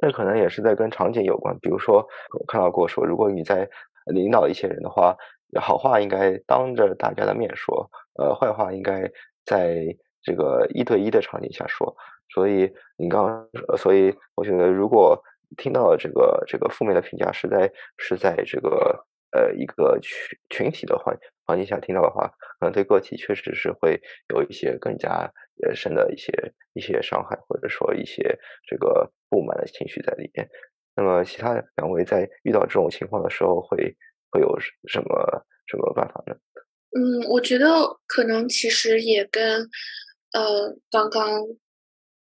那可能也是在跟场景有关，比如说我看到过说，如果你在领导一些人的话，好话应该当着大家的面说，呃，坏话应该在这个一对一的场景下说。所以你刚，所以我觉得，如果听到这个这个负面的评价是在是在这个呃一个群群体的环环境下听到的话，可能对个体确实是会有一些更加呃深的一些一些伤害，或者说一些这个。不满的情绪在里面。那么，其他两位在遇到这种情况的时候，会会有什么什么办法呢？嗯，我觉得可能其实也跟呃刚刚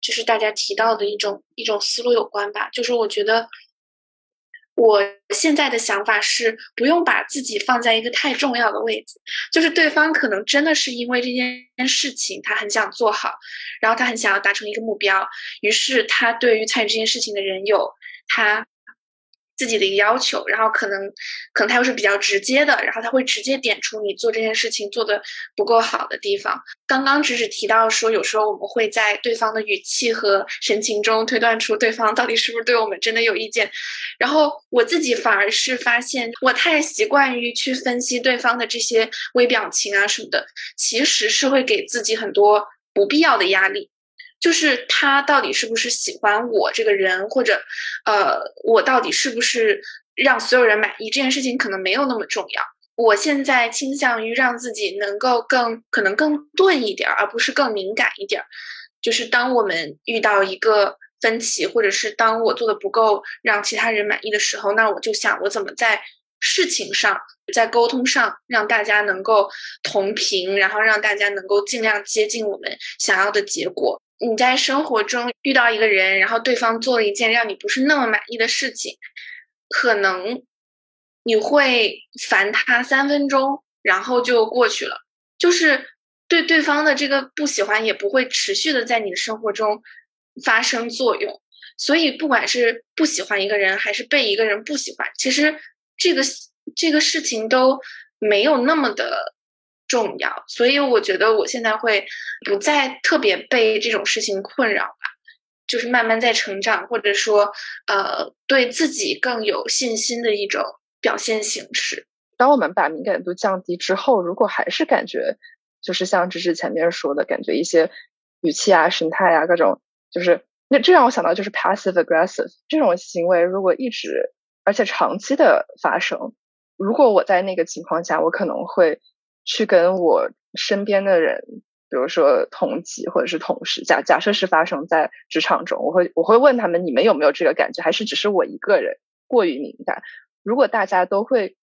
就是大家提到的一种一种思路有关吧。就是我觉得我现在的想法是，不用把自己放在一个太重要的位置。就是对方可能真的是因为这件事情，他很想做好。然后他很想要达成一个目标，于是他对于参与这件事情的人有他自己的一个要求，然后可能可能他又是比较直接的，然后他会直接点出你做这件事情做的不够好的地方。刚刚只是提到说，有时候我们会在对方的语气和神情中推断出对方到底是不是对我们真的有意见。然后我自己反而是发现，我太习惯于去分析对方的这些微表情啊什么的，其实是会给自己很多。不必要的压力，就是他到底是不是喜欢我这个人，或者，呃，我到底是不是让所有人满意？这件事情可能没有那么重要。我现在倾向于让自己能够更可能更钝一点，而不是更敏感一点。就是当我们遇到一个分歧，或者是当我做的不够让其他人满意的时候，那我就想我怎么在事情上，在沟通上让大家能够同频，然后让大家能够尽量接近我们想要的结果。你在生活中遇到一个人，然后对方做了一件让你不是那么满意的事情，可能你会烦他三分钟，然后就过去了，就是对对方的这个不喜欢也不会持续的在你的生活中发生作用。所以，不管是不喜欢一个人，还是被一个人不喜欢，其实这个这个事情都没有那么的。重要，所以我觉得我现在会不再特别被这种事情困扰吧，就是慢慢在成长，或者说呃对自己更有信心的一种表现形式。当我们把敏感度降低之后，如果还是感觉就是像芝芝前面说的感觉，一些语气啊、神态啊各种，就是那这让我想到就是 passive aggressive 这种行为，如果一直而且长期的发生，如果我在那个情况下，我可能会。去跟我身边的人，比如说同级或者是同事，假假设是发生在职场中，我会我会问他们，你们有没有这个感觉，还是只是我一个人过于敏感？如果大家都会，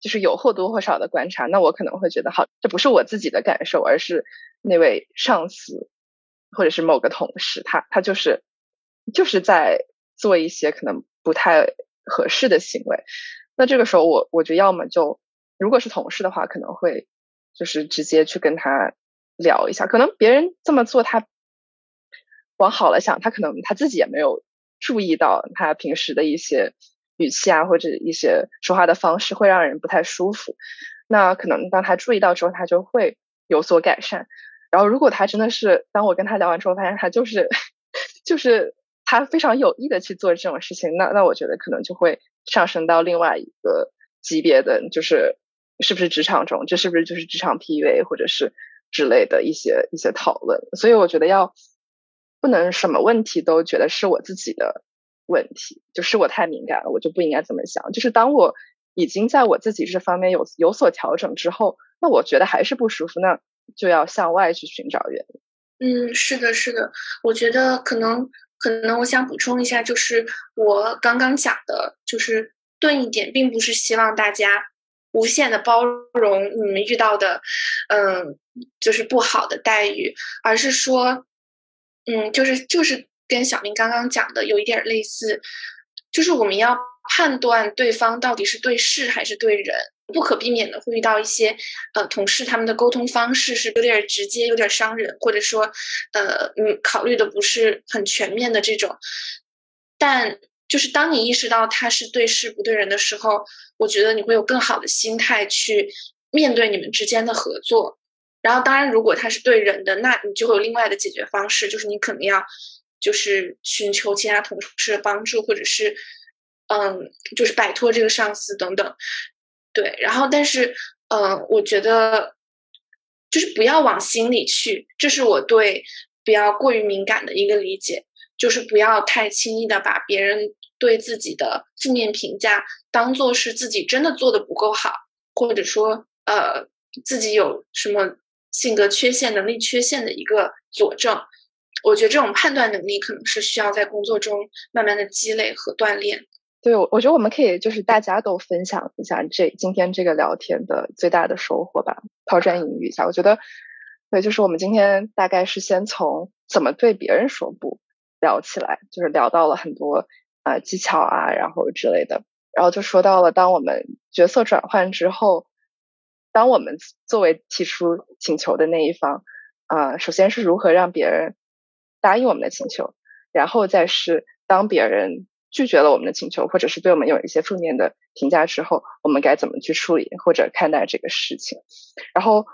就是有或多或少的观察，那我可能会觉得，好，这不是我自己的感受，而是那位上司或者是某个同事，他他就是就是在做一些可能不太合适的行为。那这个时候，我我觉得要么就。如果是同事的话，可能会就是直接去跟他聊一下。可能别人这么做，他往好了想，他可能他自己也没有注意到他平时的一些语气啊，或者一些说话的方式会让人不太舒服。那可能当他注意到之后，他就会有所改善。然后，如果他真的是当我跟他聊完之后，发现他就是 (laughs) 就是他非常有意的去做这种事情，那那我觉得可能就会上升到另外一个级别的，就是。是不是职场中，这是不是就是职场 PUA 或者是之类的一些一些讨论？所以我觉得要不能什么问题都觉得是我自己的问题，就是我太敏感了，我就不应该这么想。就是当我已经在我自己这方面有有所调整之后，那我觉得还是不舒服，那就要向外去寻找原因。嗯，是的，是的，我觉得可能可能我想补充一下，就是我刚刚讲的，就是钝一点，并不是希望大家。无限的包容你们遇到的，嗯，就是不好的待遇，而是说，嗯，就是就是跟小明刚刚讲的有一点类似，就是我们要判断对方到底是对事还是对人，不可避免的会遇到一些呃同事他们的沟通方式是有点直接，有点伤人，或者说呃嗯考虑的不是很全面的这种，但。就是当你意识到他是对事不对人的时候，我觉得你会有更好的心态去面对你们之间的合作。然后，当然，如果他是对人的，那你就会有另外的解决方式，就是你可能要就是寻求其他同事的帮助，或者是嗯，就是摆脱这个上司等等。对，然后，但是嗯，我觉得就是不要往心里去，这是我对不要过于敏感的一个理解。就是不要太轻易的把别人对自己的负面评价当做是自己真的做的不够好，或者说呃自己有什么性格缺陷、能力缺陷的一个佐证。我觉得这种判断能力可能是需要在工作中慢慢的积累和锻炼。对，我我觉得我们可以就是大家都分享一下这今天这个聊天的最大的收获吧，抛砖引玉一下。我觉得对，就是我们今天大概是先从怎么对别人说不。聊起来，就是聊到了很多啊技巧啊，然后之类的，然后就说到了，当我们角色转换之后，当我们作为提出请求的那一方啊，首先是如何让别人答应我们的请求，然后再是当别人拒绝了我们的请求，或者是对我们有一些负面的评价之后，我们该怎么去处理或者看待这个事情。然后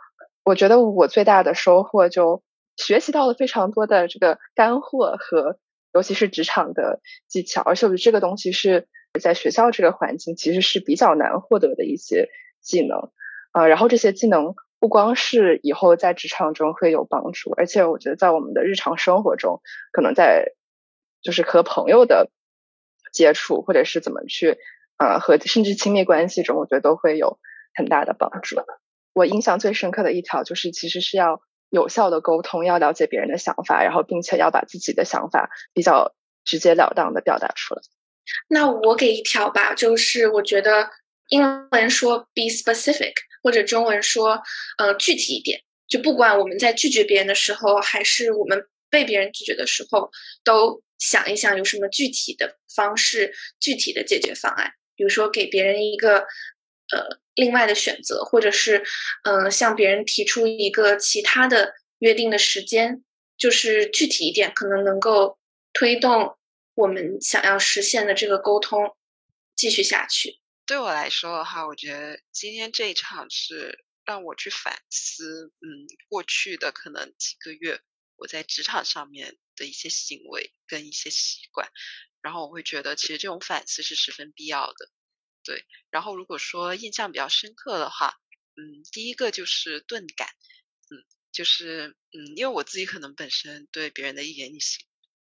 我觉得我最大的收获就。学习到了非常多的这个干货和，尤其是职场的技巧，而且我觉得这个东西是在学校这个环境其实是比较难获得的一些技能啊。然后这些技能不光是以后在职场中会有帮助，而且我觉得在我们的日常生活中，可能在就是和朋友的接触，或者是怎么去呃和甚至亲密关系中，我觉得都会有很大的帮助。我印象最深刻的一条就是，其实是要。有效的沟通，要了解别人的想法，然后并且要把自己的想法比较直截了当的表达出来。那我给一条吧，就是我觉得英文说 be specific，或者中文说呃具体一点。就不管我们在拒绝别人的时候，还是我们被别人拒绝的时候，都想一想有什么具体的方式、具体的解决方案。比如说给别人一个呃另外的选择，或者是嗯向别人提出一个其他的约定的时间，就是具体一点，可能能够推动。我们想要实现的这个沟通继续下去。对我来说的话，我觉得今天这一场是让我去反思，嗯，过去的可能几个月我在职场上面的一些行为跟一些习惯，然后我会觉得其实这种反思是十分必要的。对，然后如果说印象比较深刻的话，嗯，第一个就是钝感，嗯，就是嗯，因为我自己可能本身对别人的一言一行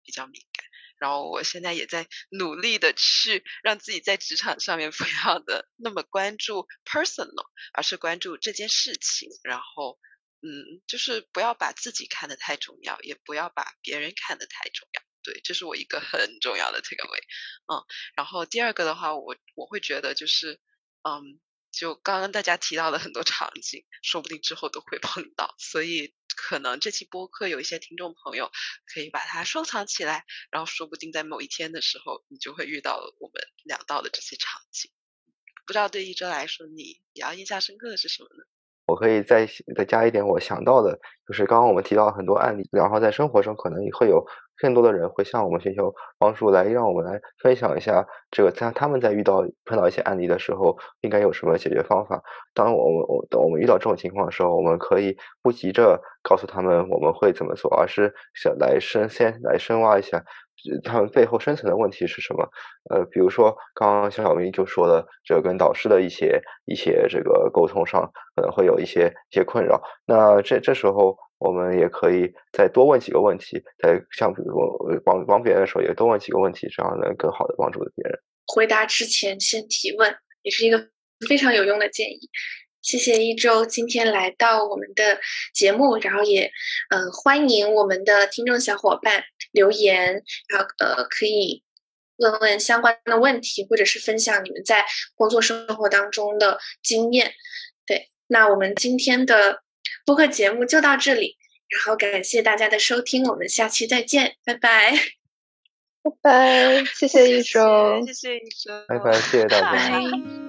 比较敏感。然后我现在也在努力的去让自己在职场上面 (laughs) 不要的那么关注 personal，而是关注这件事情。然后，嗯，就是不要把自己看得太重要，也不要把别人看得太重要。对，这是我一个很重要的 take away。嗯，然后第二个的话，我我会觉得就是，嗯。就刚刚大家提到的很多场景，说不定之后都会碰到，所以可能这期播客有一些听众朋友可以把它收藏起来，然后说不定在某一天的时候，你就会遇到我们聊到的这些场景。不知道对一周来说，你比较印象深刻的是什么呢？我可以再再加一点，我想到的就是刚刚我们提到很多案例，然后在生活中可能也会有。更多的人会向我们寻求帮助，来让我们来分享一下这个在他们在遇到碰到一些案例的时候，应该有什么解决方法。当我们我等我们遇到这种情况的时候，我们可以不急着告诉他们我们会怎么做，而是想来深先来深挖一下他们背后深层的问题是什么。呃，比如说刚刚肖小明就说了，这跟导师的一些一些这个沟通上可能会有一些一些困扰。那这这时候。我们也可以再多问几个问题，在像比如帮帮别人的时候，也多问几个问题，这样能更好的帮助别人。回答之前先提问，也是一个非常有用的建议。谢谢一周今天来到我们的节目，然后也嗯欢迎我们的听众小伙伴留言，然后呃可以问问相关的问题，或者是分享你们在工作生活当中的经验。对，那我们今天的。播客节目就到这里，然后感谢大家的收听，我们下期再见，拜拜，拜拜，谢谢一周，谢谢一周，拜拜，谢谢大家。